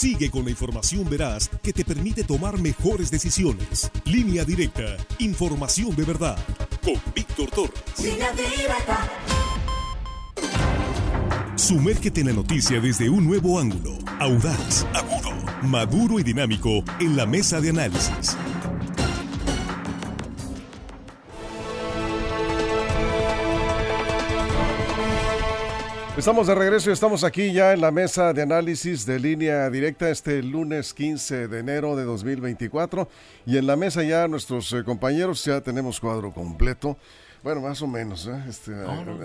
Sigue con la información veraz que te permite tomar mejores decisiones. Línea directa, información de verdad. Con Víctor Torres. Línea directa. Sumérgete en la noticia desde un nuevo ángulo, audaz, agudo, maduro y dinámico en la mesa de análisis. Estamos de regreso y estamos aquí ya en la mesa de análisis de línea directa este lunes 15 de enero de 2024 y en la mesa ya nuestros eh, compañeros ya tenemos cuadro completo. Bueno, más o menos, ¿eh? Este,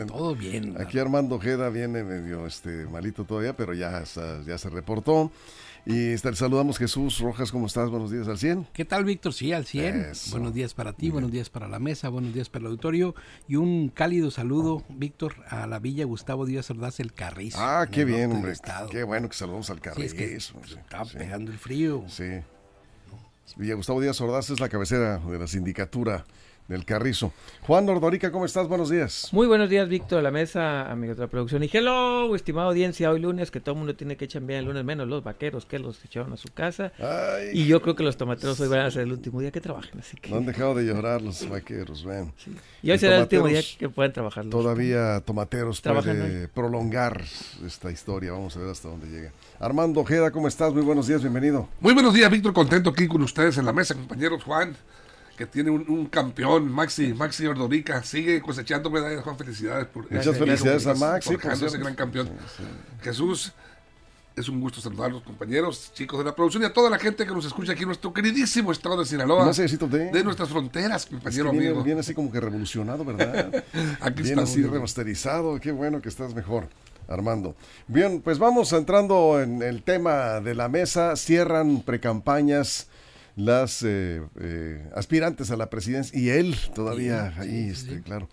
todo bien. Aquí Armando Ojeda viene medio este, malito todavía, pero ya, ya se reportó. Y este, saludamos Jesús Rojas, ¿cómo estás? Buenos días al 100. ¿Qué tal, Víctor? Sí, al 100. Buenos días para ti, buenos días para la mesa, buenos días para el auditorio y un cálido saludo, Víctor, a la Villa Gustavo Díaz Ordaz, el Carrizo. Ah, qué bien, hombre. Qué bueno que saludamos al Carrizo. Sí, está pegando el frío. Sí. Villa Gustavo Díaz Ordaz es la cabecera de la sindicatura del Carrizo. Juan Nordorica, ¿cómo estás? Buenos días. Muy buenos días, Víctor, a la mesa, amigos de la producción. Y hello, estimada audiencia, hoy lunes, que todo el mundo tiene que echar bien el lunes, menos los vaqueros que los echaron a su casa. Y yo creo que los tomateros hoy van a ser el último día que trabajen, así que... No han dejado de llorar los vaqueros, ven. Y hoy será el último día que pueden trabajar. todavía tomateros puede prolongar esta historia, vamos a ver hasta dónde llega. Armando Ojeda, ¿cómo estás? Muy buenos días, bienvenido. Muy buenos días, Víctor, contento aquí con ustedes en la mesa, compañeros Juan que tiene un, campeón, Maxi, Maxi Ordorica, sigue cosechando medallas, Juan, felicidades por Muchas felicidades a Maxi por ese gran campeón. Jesús, es un gusto saludar a los compañeros, chicos de la producción y a toda la gente que nos escucha aquí en nuestro queridísimo estado de Sinaloa. de, de nuestras fronteras, compañero viene, Viene así como que revolucionado, ¿verdad? aquí viene así remasterizado, qué bueno que estás mejor. Armando. Bien, pues vamos entrando en el tema de la mesa. Cierran precampañas las eh, eh, aspirantes a la presidencia y él todavía ahí, este, claro,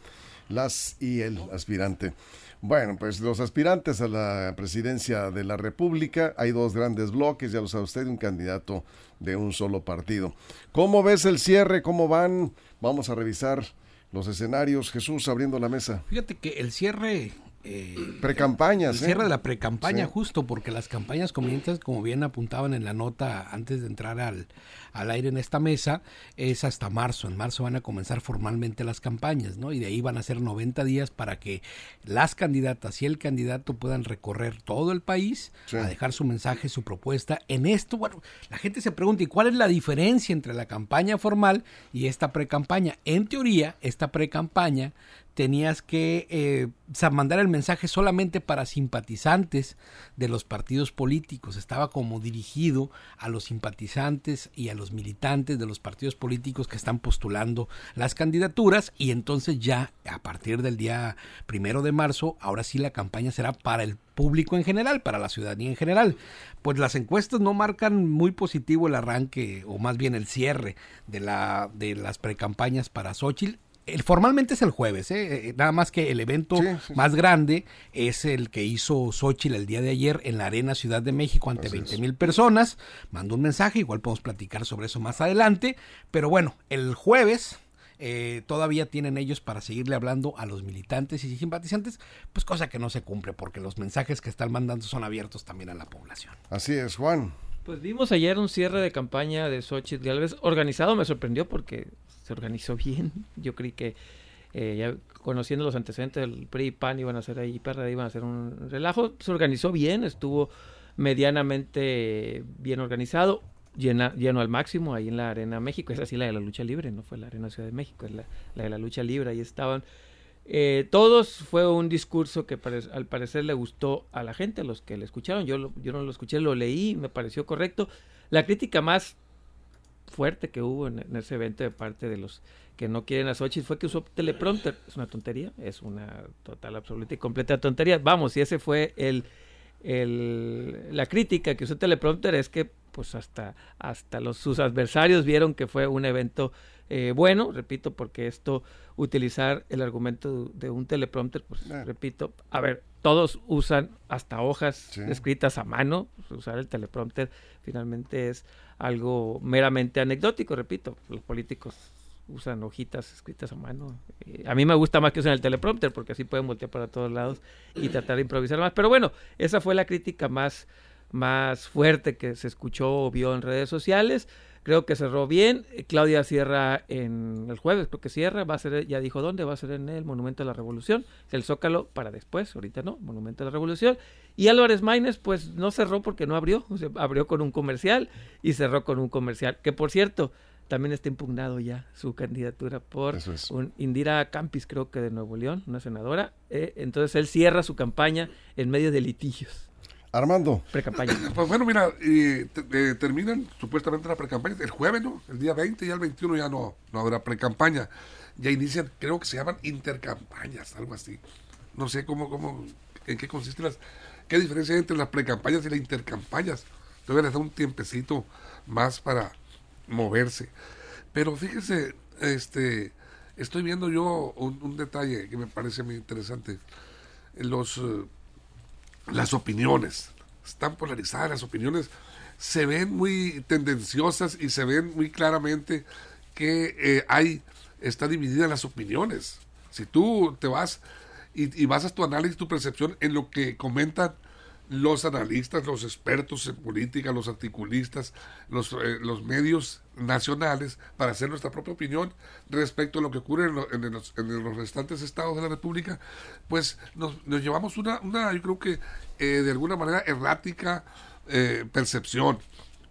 las y el aspirante. Bueno, pues los aspirantes a la presidencia de la República, hay dos grandes bloques, ya lo sabe usted, un candidato de un solo partido. ¿Cómo ves el cierre? ¿Cómo van? Vamos a revisar los escenarios. Jesús, abriendo la mesa. Fíjate que el cierre eh, precampañas. El cierre de la precampaña, justo porque las campañas comienzan, como bien apuntaban en la nota antes de entrar al, al aire en esta mesa, es hasta marzo. En marzo van a comenzar formalmente las campañas, ¿no? Y de ahí van a ser 90 días para que las candidatas y el candidato puedan recorrer todo el país a dejar su mensaje, su propuesta. En esto, bueno, la gente se pregunta, ¿y cuál es la diferencia entre la campaña formal y esta precampaña? En teoría, esta precampaña tenías que eh, mandar el mensaje solamente para simpatizantes de los partidos políticos. Estaba como dirigido a los simpatizantes y a los militantes de los partidos políticos que están postulando las candidaturas y entonces ya a partir del día primero de marzo, ahora sí la campaña será para el público en general, para la ciudadanía en general. Pues las encuestas no marcan muy positivo el arranque o más bien el cierre de, la, de las precampañas para Xochitl el, formalmente es el jueves, ¿eh? Eh, nada más que el evento más grande es el que hizo Xochitl el día de ayer en la Arena Ciudad de México ante 20 mil personas. Mandó un mensaje, igual podemos platicar sobre eso más adelante. Pero bueno, el jueves eh, todavía tienen ellos para seguirle hablando a los militantes y simpatizantes, pues cosa que no se cumple porque los mensajes que están mandando son abiertos también a la población. Así es, Juan. Pues vimos ayer un cierre de campaña de Xochitl Galvez organizado, me sorprendió porque se organizó bien. Yo creí que eh, ya conociendo los antecedentes del PRI y PAN iban a hacer ahí, PRD iban a hacer un relajo. Se organizó bien, estuvo medianamente bien organizado, lleno al máximo ahí en la Arena México. Es así la de la lucha libre, no fue la Arena Ciudad de México, es la, de la lucha libre. Ahí estaban. Eh, todos fue un discurso que al parecer le gustó a la gente, a los que le escucharon. Yo, yo no lo escuché, lo leí, me pareció correcto. La crítica más fuerte que hubo en, ese evento de parte de los que no quieren a Xochitl fue que usó teleprompter. Es una tontería, es una total, absoluta y completa tontería. Vamos, y ese fue el, el la crítica que usó teleprompter es que pues hasta, hasta los, sus adversarios vieron que fue un evento eh, bueno, repito, porque esto, utilizar el argumento de un teleprompter, pues eh. repito, a ver, todos usan hasta hojas escritas a mano, pues, usar el teleprompter finalmente es algo meramente anecdótico, repito, los políticos usan hojitas escritas a mano. Eh, a mí me gusta más que usen el teleprompter porque así pueden voltear para todos lados y tratar de improvisar más. Pero bueno, esa fue la crítica más, más fuerte que se escuchó o vio en redes sociales. Creo que cerró bien. Claudia cierra en el jueves, creo que cierra. Va a ser, ya dijo dónde, va a ser en el Monumento de la Revolución. El Zócalo para después, ahorita no, Monumento de la Revolución. Y Álvarez Maínez, pues no cerró porque no abrió. abrió con un comercial y cerró con un comercial. Que por cierto, también está impugnado ya su candidatura por un Indira Campis, creo que de Nuevo León, una senadora. Eh, entonces él cierra su campaña en medio de litigios. Armando. Pre-campaña. Pues bueno, mira, eh, terminan supuestamente la pre-campaña el jueves, ¿no? El día 20 y el 21 ya no, no habrá pre-campaña. Ya inician, creo que se llaman intercampañas, algo así. No sé cómo, cómo, en qué consiste las, qué diferencia hay entre las pre-campañas y las intercampañas. Deben dar un tiempecito más para moverse. Pero fíjese, este, estoy viendo yo un, detalle que me parece muy interesante. Los... Eh, las opiniones. Están polarizadas las opiniones. Se ven muy tendenciosas y se ven muy claramente que eh, hay, está dividida las opiniones. Si tú te vas y, y basas tu análisis, tu percepción en lo que comentan los analistas, los expertos en política, los articulistas, los, eh, los medios nacionales para hacer nuestra propia opinión respecto a lo que ocurre en, los, restantes estados de la República, pues nos, llevamos una, una, yo creo que eh, de alguna manera errática eh, percepción.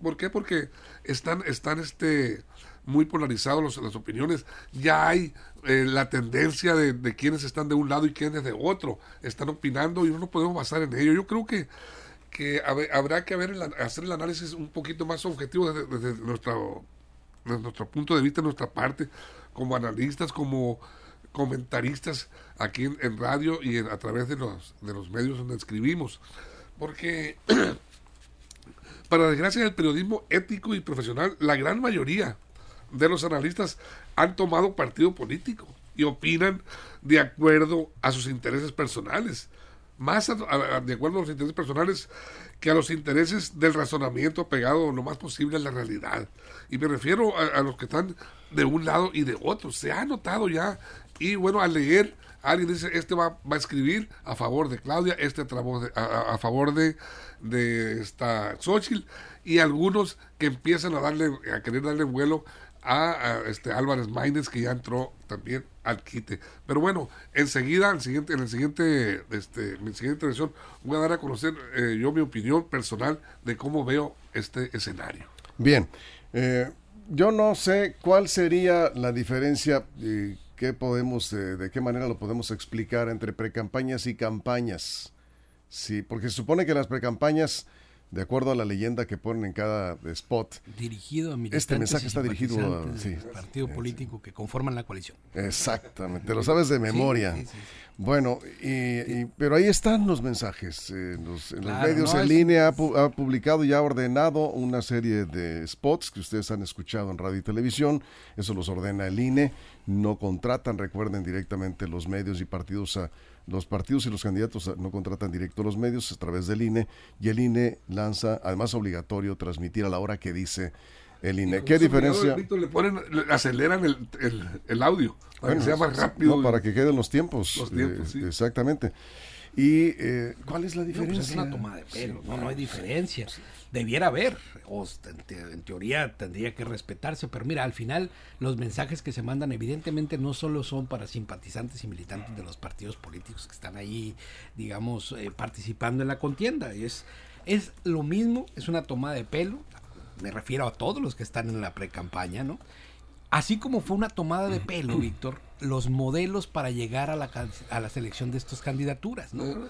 ¿Por qué? Porque están, están este, muy polarizados las opiniones. Ya hay eh, la tendencia de, de, quienes están de un lado y quienes de otro. Están opinando y no nos podemos basar en ello. Yo creo que, que habrá que hacer el análisis un poquito más objetivo desde, nuestro, nuestro punto de vista, nuestra parte, como analistas, como comentaristas aquí en, radio y a través de los, de los medios donde escribimos. Porque, para desgracia del periodismo ético y profesional, la gran mayoría de los analistas han tomado partido político y opinan de acuerdo a sus intereses personales, más de acuerdo a los intereses personales que a los intereses del razonamiento pegado lo más posible a la realidad. Y me refiero a, los que están de un lado y de otro. Se ha notado ya, y bueno, al leer, alguien dice, este va, va a escribir a favor de Claudia, este a, a, favor de, de esta Xochitl, y algunos que empiezan a darle, a querer darle vuelo a, este Álvarez Maínez que ya entró también al quite. Pero bueno, enseguida, en, siguiente, en el siguiente, este, mi siguiente intervención, voy a dar a conocer eh, yo mi opinión personal de cómo veo este escenario. Bien, eh, yo no sé cuál sería la diferencia y qué podemos, eh, de qué manera lo podemos explicar entre precampañas y campañas. Sí, porque se supone que las precampañas de acuerdo a la leyenda que ponen en cada spot. Dirigido a Este mensaje está dirigido a partido político que conforman la coalición. Exactamente, lo sabes de memoria. Bueno, y, pero ahí están los mensajes. en los, medios en línea ha, publicado y ha ordenado una serie de spots que ustedes han escuchado en radio y televisión. Eso los ordena el INE. No contratan, recuerden directamente los medios y partidos a los partidos y los candidatos no contratan directo a los medios a través del INE y el INE lanza, además obligatorio, transmitir a la hora que dice el INE. ¿Qué diferencia? Le ponen, aceleran el, el, audio para que sea más rápido. para que queden los tiempos. Los tiempos, eh, Exactamente. ¿Y eh, cuál es la diferencia? No, pues es una toma de pelo, no, no hay diferencia. Debiera haber, o en, teoría tendría que respetarse, pero mira, al final los mensajes que se mandan evidentemente no solo son para simpatizantes y militantes de los partidos políticos que están ahí, digamos, eh, participando en la contienda. Es, es lo mismo, es una toma de pelo, me refiero a todos los que están en la pre-campaña, ¿no? Así como fue una tomada de pelo, Víctor, los modelos para llegar a la, a la selección de estas candidaturas, ¿no?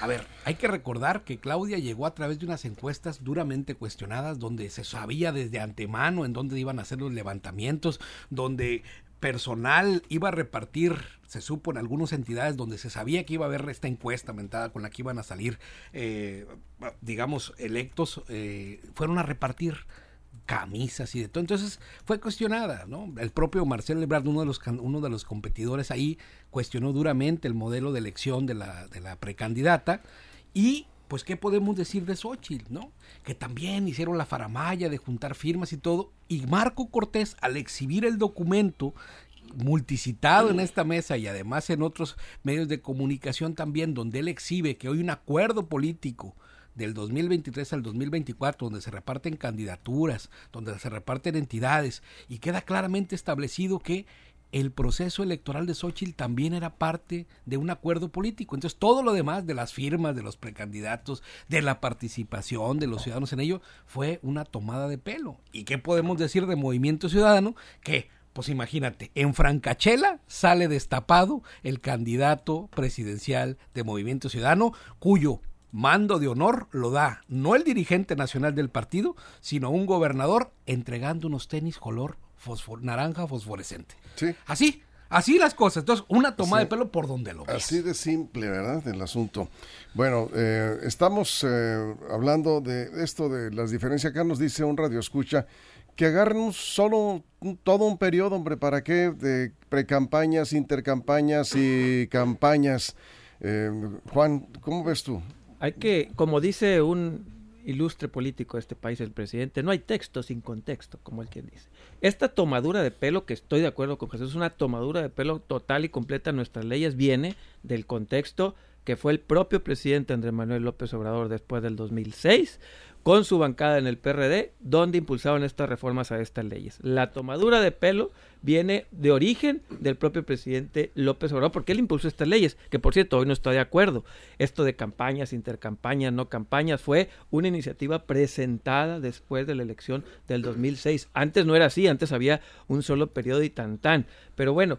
A ver, hay que recordar que Claudia llegó a través de unas encuestas duramente cuestionadas, donde se sabía desde antemano en dónde iban a hacer los levantamientos, donde personal iba a repartir, se supo en algunas entidades donde se sabía que iba a haber esta encuesta mentada con la que iban a salir, eh, digamos, electos, eh, fueron a repartir camisas y de todo. Entonces fue cuestionada, ¿no? El propio Marcelo Ebrard, uno de los, uno de los competidores ahí, cuestionó duramente el modelo de elección de la, de la precandidata y pues qué podemos decir de Xochitl, ¿no? Que también hicieron la faramaya de juntar firmas y todo. Y Marco Cortés, al exhibir el documento multicitado en esta mesa y además en otros medios de comunicación también, donde él exhibe que hoy un acuerdo político del 2023 al 2024, donde se reparten candidaturas, donde se reparten entidades, y queda claramente establecido que el proceso electoral de Xochitl también era parte de un acuerdo político. Entonces, todo lo demás de las firmas, de los precandidatos, de la participación de los ciudadanos en ello, fue una tomada de pelo. ¿Y qué podemos decir de Movimiento Ciudadano? Que, pues imagínate, en Francachela sale destapado el candidato presidencial de Movimiento Ciudadano, cuyo mando de honor lo da no el dirigente nacional del partido, sino un gobernador entregando unos tenis color naranja fosforescente. Sí. Así, así las cosas. Entonces, una toma de pelo por donde lo ves. Así de simple, ¿verdad? El asunto. Bueno, eh, estamos eh, hablando de esto de las diferencias. Acá nos dice un radio escucha que agarren solo todo un periodo, hombre, ¿para qué? De precampañas, intercampañas y campañas. Eh, Juan, ¿cómo ves tú? Hay que, como dice un ilustre político de este país, el presidente, no hay texto sin contexto, como el que dice. Esta tomadura de pelo, que estoy de acuerdo con Jesús, es una tomadura de pelo total y completa nuestras leyes, viene del contexto que fue el propio presidente Andrés Manuel López Obrador después del 2006, con su bancada en el PRD, donde impulsaban estas reformas a estas leyes. La tomadura de pelo viene de origen del propio presidente López Obrador, porque él impulsó estas leyes, que por cierto hoy no está de acuerdo. Esto de campañas, intercampañas, no campañas, fue una iniciativa presentada después de la elección del 2006. Antes no era así, antes había un solo periodo y tan tan. Pero bueno,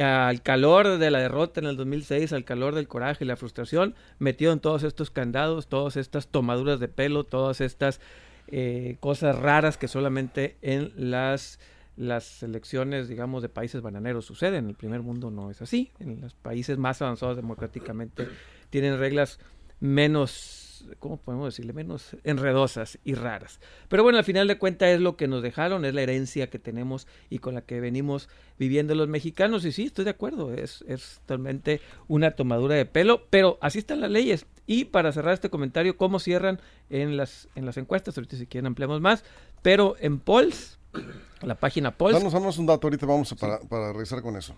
al calor de la derrota en el 2006, al calor del coraje y la frustración, metido en todos estos candados, todas estas tomaduras de pelo, todas estas eh, cosas raras que solamente en las las elecciones, digamos, de países bananeros suceden. En el primer mundo no es así. En los países más avanzados democráticamente tienen reglas menos ¿cómo podemos decirle? Menos enredosas y raras. Pero bueno, al final de cuentas es lo que nos dejaron, es la herencia que tenemos y con la que venimos viviendo los mexicanos. Y sí, estoy de acuerdo, es, es totalmente una tomadura de pelo, pero así están las leyes. Y para cerrar este comentario, ¿cómo cierran en las, en las encuestas? Ahorita si quieren ampliamos más, pero en Polls, la página Polls... Danos, un dato, ahorita vamos para, para regresar con eso.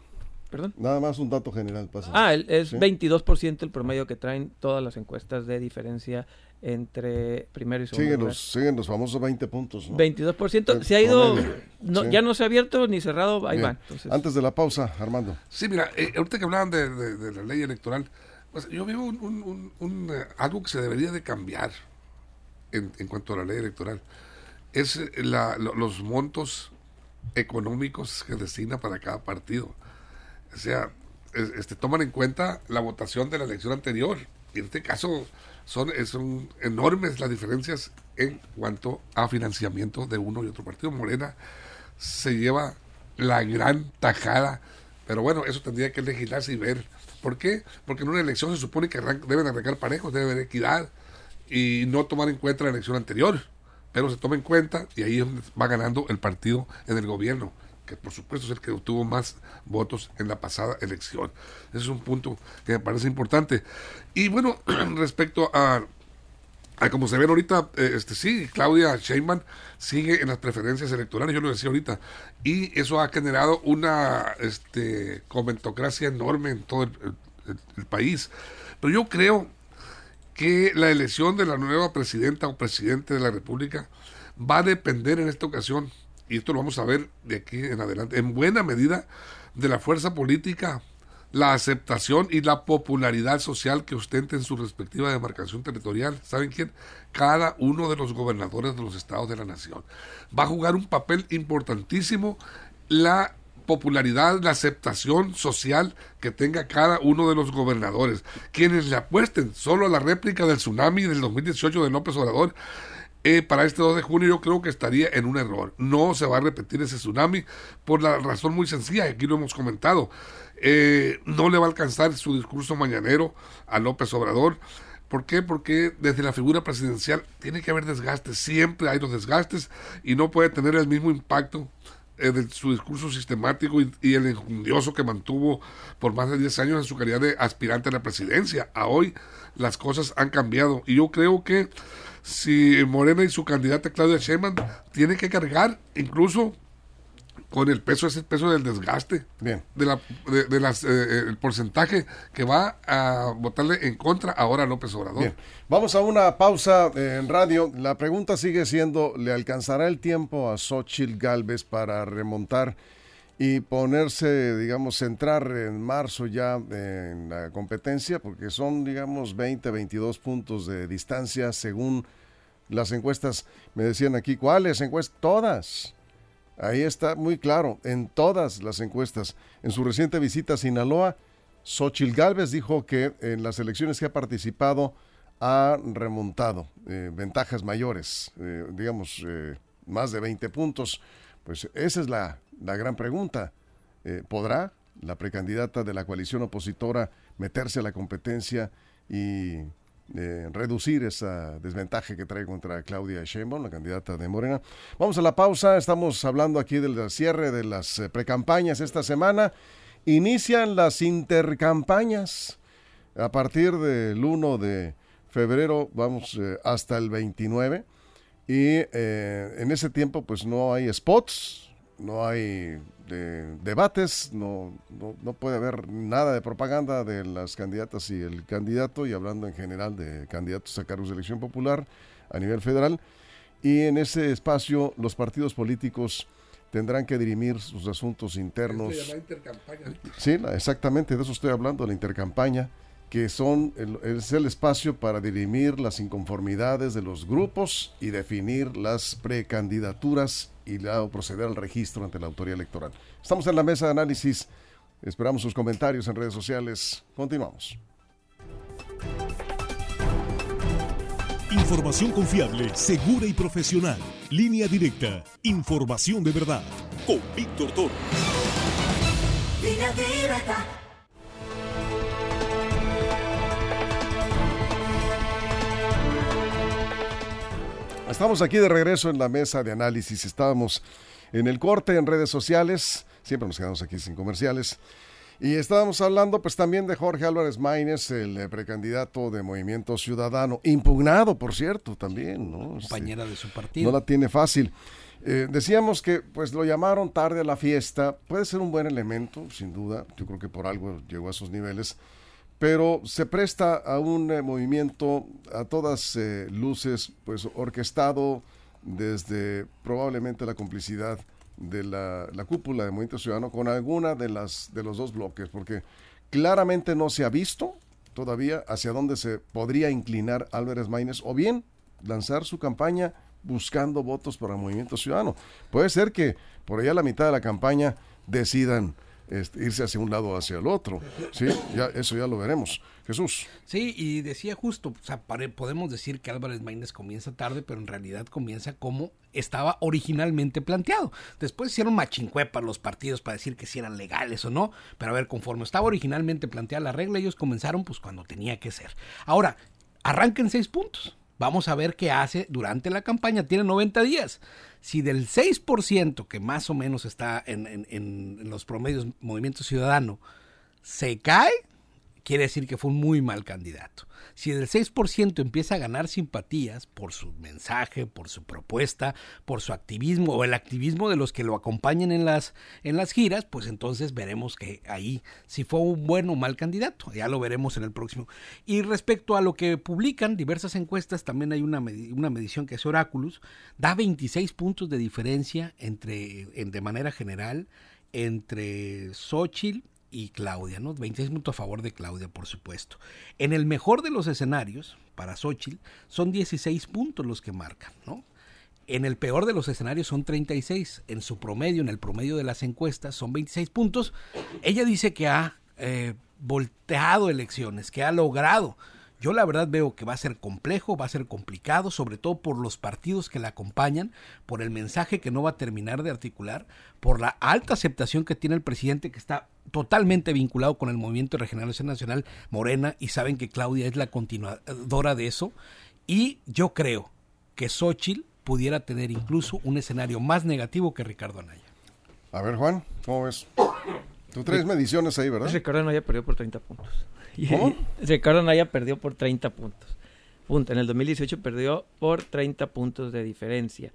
¿Perdón? Nada más un dato general. Pasa. Ah, es 22% el promedio que traen todas las encuestas de diferencia entre primero y segundo siguen Los, siguen los famosos 20 puntos. ¿no? 22%. Se ha ido, ya no se ha abierto ni cerrado, ahí van. Antes de la pausa, Armando. Sí, mira, eh, ahorita que hablaban de, la ley electoral, pues yo veo un, eh, algo que se debería de cambiar en, en cuanto a la ley electoral. Es eh, la, los montos económicos que destina para cada partido o sea, este, toman en cuenta la votación de la elección anterior. Y en este caso son, enormes las diferencias en cuanto a financiamiento de uno y otro partido. Morena se lleva la gran tajada, pero bueno, eso tendría que legislarse y ver. ¿Por qué? Porque en una elección se supone que deben arrancar parejos, debe haber equidad y no tomar en cuenta la elección anterior. Pero se toma en cuenta y ahí va ganando el partido en el gobierno que por supuesto es el que obtuvo más votos en la pasada elección. Ese es un punto que me parece importante. Y bueno, respecto a, a como se ven ahorita, eh, este sí, Claudia Sheinbaum sigue en las preferencias electorales, yo lo decía ahorita, y eso ha generado una este, comentocracia enorme en todo el país. Pero yo creo que la elección de la nueva presidenta o presidente de la República va a depender en esta ocasión y esto lo vamos a ver de aquí en adelante, en buena medida de la fuerza política, la aceptación y la popularidad social que ostenten su respectiva demarcación territorial. ¿Saben quién? Cada uno de los gobernadores de los estados de la nación. Va a jugar un papel importantísimo la popularidad, la aceptación social que tenga cada uno de los gobernadores. Quienes le apuesten solo a la réplica del tsunami del 2018 de López Obrador eh, para este 2 de junio yo creo que estaría en un error. No se va a repetir ese tsunami por la razón muy sencilla, aquí lo hemos comentado. Eh, no le va a alcanzar su discurso mañanero a López Obrador. ¿Por qué? Porque desde la figura presidencial tiene que haber desgastes, siempre hay los desgastes y no puede tener el mismo impacto eh, de su discurso sistemático y, y, el enjundioso que mantuvo por más de 10 años en su calidad de aspirante a la presidencia. A hoy las cosas han cambiado y yo creo que si Morena y su candidata Claudia Sheinbaum tiene que cargar incluso con el peso, es el peso del desgaste. Bien. De, la, de, las, eh, eh, el porcentaje que va a votarle en contra ahora a López Obrador. Bien. Vamos a una pausa en radio. La pregunta sigue siendo, ¿le alcanzará el tiempo a Xochitl Galvez para remontar y ponerse, digamos, centrar en marzo ya en la competencia? Porque son, digamos, 20, 22 puntos de distancia según las encuestas. Me decían aquí, ¿cuáles encuestas? Todas Ahí está muy claro, en todas las encuestas. En su reciente visita a Sinaloa, Xochil Gálvez dijo que en las elecciones que ha participado ha remontado eh, ventajas mayores, eh, digamos, eh, más de 20 puntos. Pues esa es la, la gran pregunta. ¿Podrá la precandidata de la coalición opositora meterse a la competencia y reducir esa desventaja que trae contra Claudia Sheinbaum, la candidata de Morena. Vamos a la pausa, estamos hablando aquí del cierre de las eh, precampañas esta semana. Inician las intercampañas a partir del 1 de febrero, vamos eh, hasta el 29. Y eh, en ese tiempo pues no hay spots, no hay debates, no, no, puede haber nada de propaganda de las candidatas y el candidato, y hablando en general de candidatos a cargos de elección popular a nivel federal. Y en ese espacio los partidos políticos tendrán que dirimir sus asuntos internos. Sí, exactamente, de eso estoy hablando, la intercampaña, que son es el espacio para dirimir las inconformidades de los grupos y definir las precandidaturas y luego proceder al registro ante la autoridad electoral. Estamos en la mesa de análisis. Esperamos sus comentarios en redes sociales. Continuamos. Información confiable, segura y profesional. Línea directa. Información de verdad. Con Víctor Toro. Estamos aquí de regreso en la mesa de análisis. Estábamos en el corte en redes sociales. Siempre nos quedamos aquí sin comerciales. Y estábamos hablando pues también de Jorge Álvarez Maínez, el eh, precandidato de Movimiento Ciudadano, impugnado por cierto también, ¿no? Este, Compañera de su partido. No la tiene fácil. Eh, decíamos que pues lo llamaron tarde a la fiesta, puede ser un buen elemento, sin duda, yo creo que por algo llegó a esos niveles, pero se presta a un eh, movimiento a todas eh, luces, pues orquestado desde probablemente la complicidad de la, cúpula de Movimiento Ciudadano con alguna de las de los dos bloques, porque claramente no se ha visto todavía hacia dónde se podría inclinar Álvarez Maínez o bien lanzar su campaña buscando votos para Movimiento Ciudadano. Puede ser que por allá a la mitad de la campaña decidan este, irse hacia un lado o hacia el otro. Sí, ya, eso ya lo veremos. Jesús. Sí, y decía justo, o sea, podemos decir que Álvarez Maínez comienza tarde, pero en realidad comienza como estaba originalmente planteado. Después hicieron machincuepas los partidos para decir que si eran legales o no, pero a ver, conforme estaba originalmente planteada la regla, ellos comenzaron pues cuando tenía que ser. Ahora, arranquen seis puntos. Vamos a ver qué hace durante la campaña. Tiene 90 días. Si del 6% que más o menos está en, en los promedios Movimiento Ciudadano se cae, quiere decir que fue un muy mal candidato. Si el 6% empieza a ganar simpatías por su mensaje, por su propuesta, por su activismo o el activismo de los que lo acompañan en las, en las giras, pues entonces veremos que ahí si fue un buen o mal candidato. Ya lo veremos en el próximo. Y respecto a lo que publican diversas encuestas, también hay una, una medición que es Oráculos, da 26 puntos de diferencia entre, en, de manera general entre Xochitl y Claudia, ¿no? 26 puntos a favor de Claudia, por supuesto. En el mejor de los escenarios, para Xochitl, son 16 puntos los que marcan, ¿no? En el peor de los escenarios son 36. En su promedio, en el promedio de las encuestas, son 26 puntos. Ella dice que ha eh, volteado elecciones, que ha logrado yo la verdad veo que va a ser complejo, va a ser complicado, sobre todo por los partidos que la acompañan, por el mensaje que no va a terminar de articular, por la alta aceptación que tiene el presidente que está totalmente vinculado con el Movimiento de Regeneración Nacional Morena y saben que Claudia es la continuadora de eso. Y yo creo que Xochitl pudiera tener incluso un escenario más negativo que Ricardo Anaya. A ver, Juan, ¿cómo ves? Tú traes mediciones ahí, ¿verdad? Ricardo Anaya perdió por 30 puntos. ¿Cómo? Ricardo Naya perdió por 30 puntos. Punto. En el 2018 perdió por 30 puntos de diferencia.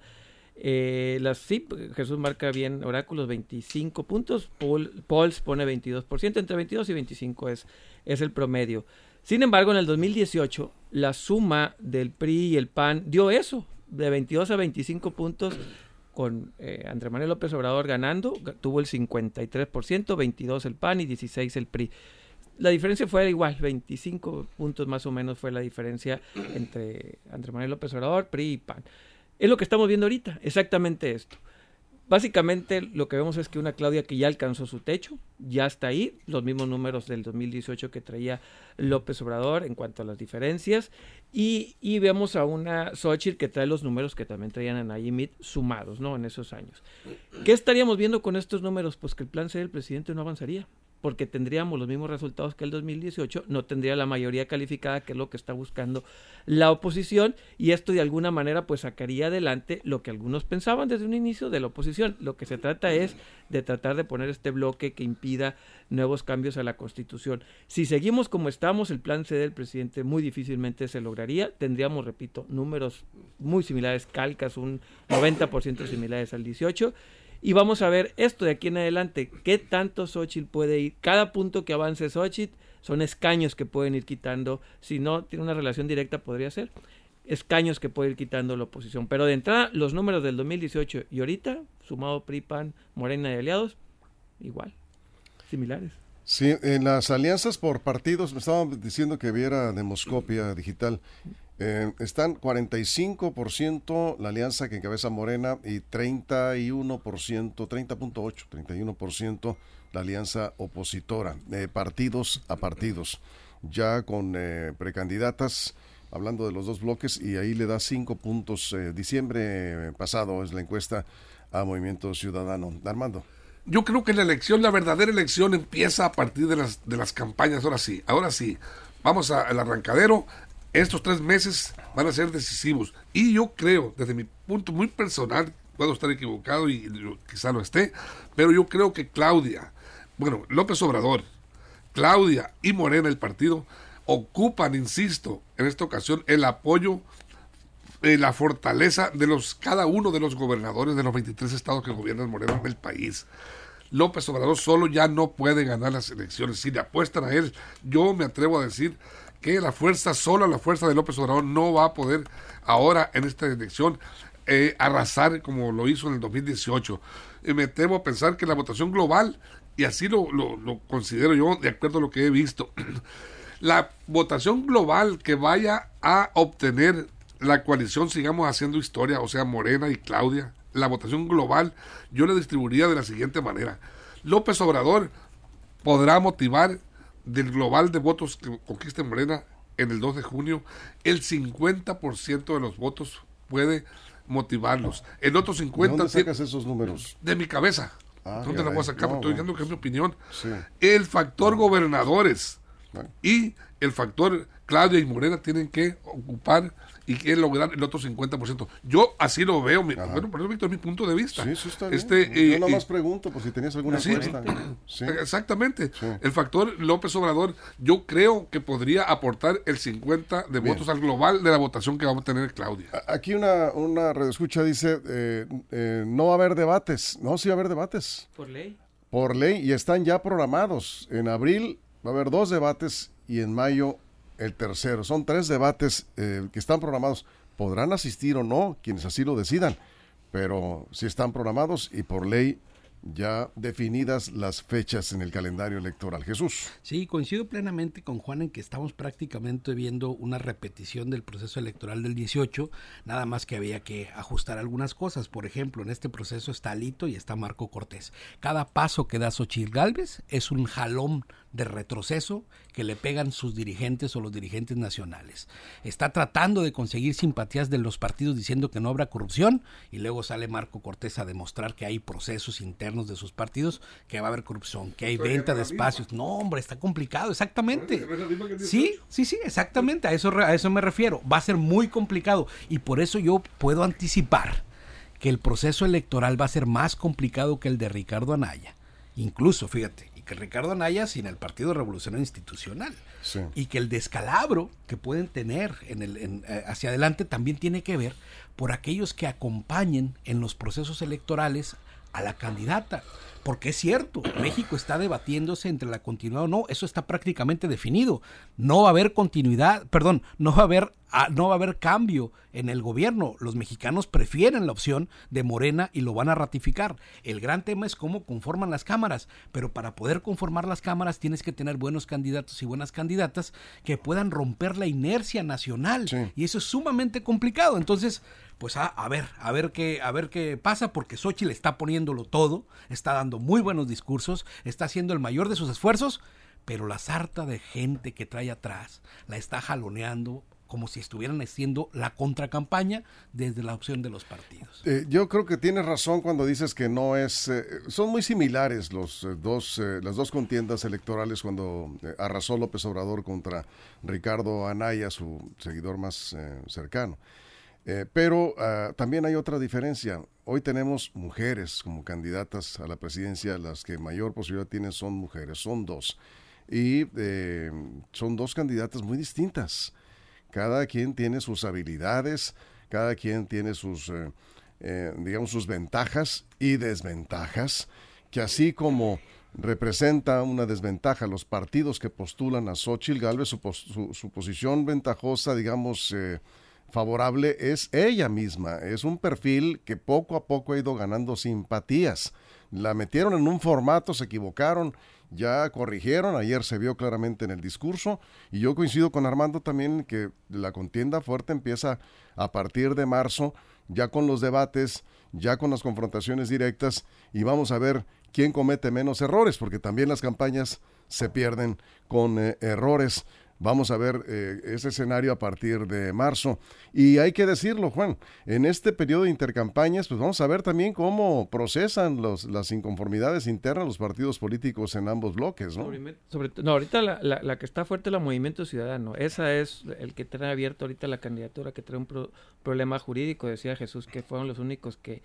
Eh, las Jesús marca bien oráculos 25 puntos, Paul, Pauls pone 22%, entre 22 y 25 es, es el promedio. Sin embargo, en el 2018, la suma del PRI y el PAN dio eso, de 22 a 25 puntos, con eh, Andrés Manuel López Obrador ganando, tuvo el 53%, 22 el PAN y 16 el PRI. La diferencia fue igual, 25 puntos más o menos fue la diferencia entre Andrés Manuel López Obrador, PRI y PAN. Es lo que estamos viendo ahorita, exactamente esto. Básicamente lo que vemos es que una Claudia que ya alcanzó su techo, ya está ahí, los mismos números del 2018 que traía López Obrador en cuanto a las diferencias, y, vemos a una Xochitl que trae los números que también traían en Ayimit sumados, ¿no? En esos años. ¿Qué estaríamos viendo con estos números? Pues que el plan C del presidente no avanzaría porque tendríamos los mismos resultados que el 2018, no tendría la mayoría calificada, que es lo que está buscando la oposición, y esto de alguna manera pues sacaría adelante lo que algunos pensaban desde un inicio de la oposición. Lo que se trata es de tratar de poner este bloque que impida nuevos cambios a la Constitución. Si seguimos como estamos, el plan C del presidente muy difícilmente se lograría. Tendríamos, repito, números muy similares, calcas, un 90% similares al 18 y vamos a ver esto de aquí en adelante, qué tanto Xochitl puede ir. Cada punto que avance Xochitl son escaños que pueden ir quitando. Si no tiene una relación directa, podría ser escaños que puede ir quitando la oposición. Pero de entrada, los números del 2018 y ahorita, sumado PRIPAN, Morena y aliados, igual, similares. Sí, en las alianzas por partidos, me estaban diciendo que viera demoscopia digital. Eh, están 45% la alianza que encabeza Morena y 31%, 30.8, 31% la alianza opositora, eh, partidos a partidos, ya con eh, precandidatas, hablando de los dos bloques, y ahí le da cinco puntos. diciembre pasado es la encuesta a Movimiento Ciudadano. Armando. Yo creo que la elección, la verdadera elección empieza a partir de las, de las campañas, ahora sí, ahora sí. Vamos al arrancadero, estos tres meses van a ser decisivos. Y yo creo, desde mi punto muy personal, puedo estar equivocado y quizá no esté, pero yo creo que Claudia, bueno, López Obrador, Claudia y Morena, el partido, ocupan, insisto, en esta ocasión el apoyo, eh, la fortaleza de los cada uno de los gobernadores de los 23 estados que gobiernan Morena en el país. López Obrador solo ya no puede ganar las elecciones. Si le apuestan a él, yo me atrevo a decir que la fuerza, sola la fuerza de López Obrador no va a poder ahora en esta elección eh, arrasar como lo hizo en el 2018. Y me temo a pensar que la votación global, y así lo, lo, considero yo de acuerdo a lo que he visto, la votación global que vaya a obtener la coalición Sigamos Haciendo Historia, o sea, Morena y Claudia, la votación global, yo la distribuiría de la siguiente manera. López Obrador podrá motivar del global de votos que conquiste Morena en el 2 de junio, el 50% de los votos puede motivarlos. El otro 50%... ¿De dónde sacas esos números? De mi cabeza. Ah, ¿Dónde la voy a sacar? estoy diciendo que es mi opinión. El factor gobernadores y el factor Claudia y Morena tienen que ocupar y quiere lograr el otro 50%. Yo así lo veo, mi, bueno, por eso Víctor, mi punto de vista. Sí, sí está este, bien. Yo nada más pregunto, por si tenías alguna sí, Exactamente. El factor López Obrador, yo creo que podría aportar el 50 de votos al global de la votación que va a tener Claudia. Aquí una, una redescucha dice, eh, eh, no va a haber debates. No, sí va a haber debates. Por ley. Por ley, y están ya programados. En abril va a haber dos debates y en mayo el tercero. Son tres debates eh, que están programados. Podrán asistir o no quienes así lo decidan, pero si están programados y por ley ya definidas las fechas en el calendario electoral. Jesús. Sí, coincido plenamente con Juan en que estamos prácticamente viendo una repetición del proceso electoral del 18, nada más que había que ajustar algunas cosas. Por ejemplo, en este proceso está Alito y está Marco Cortés. Cada paso que da Xochitl Galvez es un jalón de retroceso que le pegan sus dirigentes o los dirigentes nacionales. Está tratando de conseguir simpatías de los partidos diciendo que no habrá corrupción y luego sale Marco Cortés a demostrar que hay procesos internos de sus partidos, que va a haber corrupción, que hay venta de espacios. No, hombre, está complicado, exactamente. Sí, sí, sí, exactamente, a eso, a eso me refiero. Va a ser muy complicado y por eso yo puedo anticipar que el proceso electoral va a ser más complicado que el de Ricardo Anaya. Incluso, fíjate, que Ricardo Anaya sin el Partido Revolucionario Institucional. Y que el descalabro que pueden tener en el, eh, hacia adelante también tiene que ver por aquellos que acompañen en los procesos electorales a la candidata. Porque es cierto, México está debatiéndose entre la continuidad o no, eso está prácticamente definido. No va a haber continuidad, perdón, no va a haber Ah, no va a haber cambio en el gobierno. Los mexicanos prefieren la opción de Morena y lo van a ratificar. El gran tema es cómo conforman las cámaras, pero para poder conformar las cámaras tienes que tener buenos candidatos y buenas candidatas que puedan romper la inercia nacional. Y eso es sumamente complicado. Entonces, pues a, a, ver, a ver qué, a ver qué pasa, porque Xochitl está poniéndolo todo, está dando muy buenos discursos, está haciendo el mayor de sus esfuerzos, pero la sarta de gente que trae atrás la está jaloneando como si estuvieran haciendo la contracampaña desde la opción de los partidos. Eh, yo creo que tienes razón cuando dices que no es, eh, son muy similares los eh, dos, las dos contiendas electorales cuando arrasó López Obrador contra Ricardo Anaya, su seguidor más cercano. Pero ah, también hay otra diferencia. Hoy tenemos mujeres como candidatas a la presidencia, las que mayor posibilidad tienen son mujeres, son dos. Y son dos candidatas muy distintas. Cada quien tiene sus habilidades, cada quien tiene sus, eh, eh, digamos, sus ventajas y desventajas, que así como representa una desventaja los partidos que postulan a Xochitl Galvez, su, posición ventajosa, digamos, eh, favorable es ella misma. Es un perfil que poco a poco ha ido ganando simpatías. La metieron en un formato, se equivocaron ya corrigieron, ayer se vio claramente en el discurso y yo coincido con Armando también que la contienda fuerte empieza a partir de marzo, ya con los debates, ya con las confrontaciones directas y vamos a ver quién comete menos errores, porque también las campañas se pierden con eh, errores. Vamos a ver eh, ese escenario a partir de marzo. Y hay que decirlo, Juan, en este periodo de intercampañas, pues vamos a ver también cómo procesan los, las inconformidades internas los partidos políticos en ambos bloques, ¿no? No, ahorita la, la, que está fuerte es el Movimiento Ciudadano. Esa es el que tiene abierto ahorita la candidatura, que trae un problema jurídico. Decía Jesús que fueron los únicos que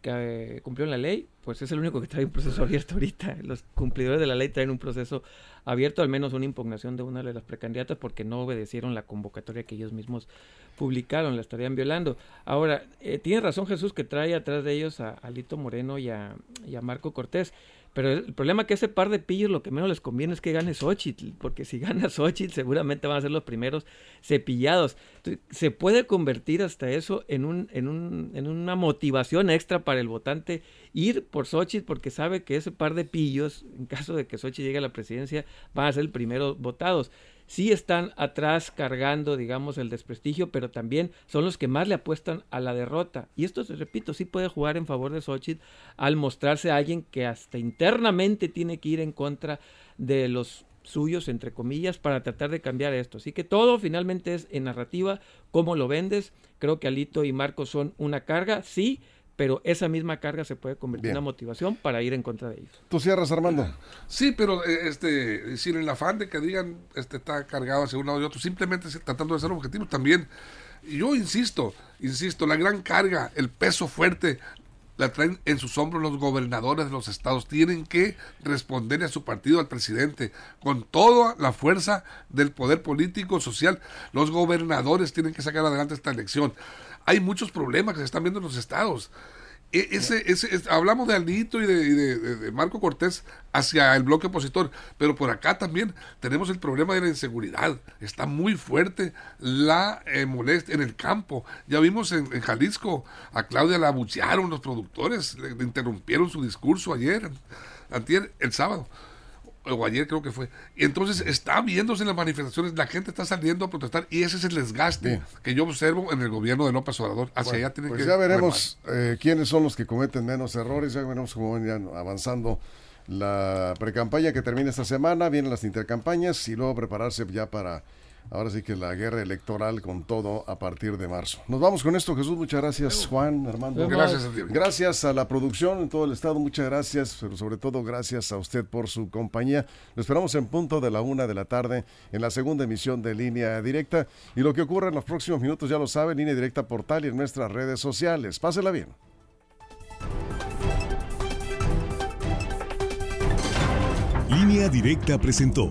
que cumplió la ley, pues es el único que trae un proceso abierto ahorita. Los cumplidores de la ley traen un proceso abierto, al menos una impugnación de una de las precandidatas porque no obedecieron la convocatoria que ellos mismos publicaron, la estarían violando. Ahora, eh, tiene razón Jesús que trae atrás de ellos a Alito Moreno y a, y a Marco Cortés. Pero el problema que ese par de pillos lo que menos les conviene es que gane Xochitl, porque si gana Xochitl seguramente van a ser los primeros cepillados. se puede convertir hasta eso en, un, en, un, en una motivación extra para el votante ir por Xochitl porque sabe que ese par de pillos, en caso de que Xochitl llegue a la presidencia, van a ser los primeros votados sí están atrás cargando, digamos, el desprestigio, pero también son los que más le apuestan a la derrota. Y esto, repito, sí puede jugar en favor de Xochitl al mostrarse a alguien que hasta internamente tiene que ir en contra de los suyos, entre comillas, para tratar de cambiar esto. Así que todo finalmente es en narrativa, cómo lo vendes. Creo que Alito y Marco son una carga, sí, pero esa misma carga se puede convertir en una motivación para ir en contra de ellos. ¿Tú cierras, Armando? Sí, pero eh, este, sin el afán de que digan este está cargado hacia un lado y otro, simplemente tratando de ser objetivo también. Yo insisto, insisto, la gran carga, el peso fuerte, la traen en sus hombros los gobernadores de los estados. Tienen que responder a su partido, al presidente, con toda la fuerza del poder político, social. Los gobernadores tienen que sacar adelante esta elección hay muchos problemas que se están viendo en los estados. E, ese, ese, hablamos de Alito y, de, Marco Cortés hacia el bloque opositor, pero por acá también tenemos el problema de la inseguridad. Está muy fuerte la eh, molestia en el campo. Ya vimos en, Jalisco a Claudia la abuchearon los productores, le, interrumpieron su discurso ayer, antier, el sábado o ayer creo que fue. Y entonces está viéndose en las manifestaciones, la gente está saliendo a protestar y ese es el desgaste que yo observo en el gobierno de López Obrador. Hacia allá tiene pues ya veremos eh, quiénes son los que cometen menos errores, ya veremos cómo van avanzando la precampaña que termina esta semana, vienen las intercampañas y luego prepararse ya para ahora sí que la guerra electoral con todo a partir de marzo. Nos vamos con esto, Jesús. Muchas gracias, Juan, Armando. Gracias a Gracias a la producción en todo el estado. Muchas gracias, pero sobre todo gracias a usted por su compañía. Lo esperamos en punto de la una de la tarde en la segunda emisión de Línea Directa. Y lo que ocurre en los próximos minutos ya lo sabe, Línea Directa Portal y en nuestras redes sociales. Pásela bien. Línea Directa presentó